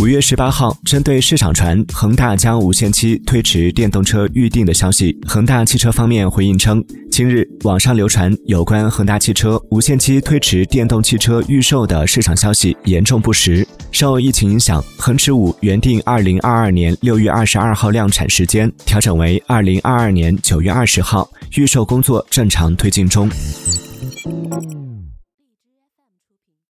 五月十八号，针对市场传恒大将无限期推迟电动车预定的消息，恒大汽车方面回应称，今日网上流传有关恒大汽车无限期推迟电动汽车预售的市场消息严重不实。受疫情影响，恒驰五原定二零二二年六月二十二号量产时间调整为二零二二年九月二十号，预售工作正常推进中。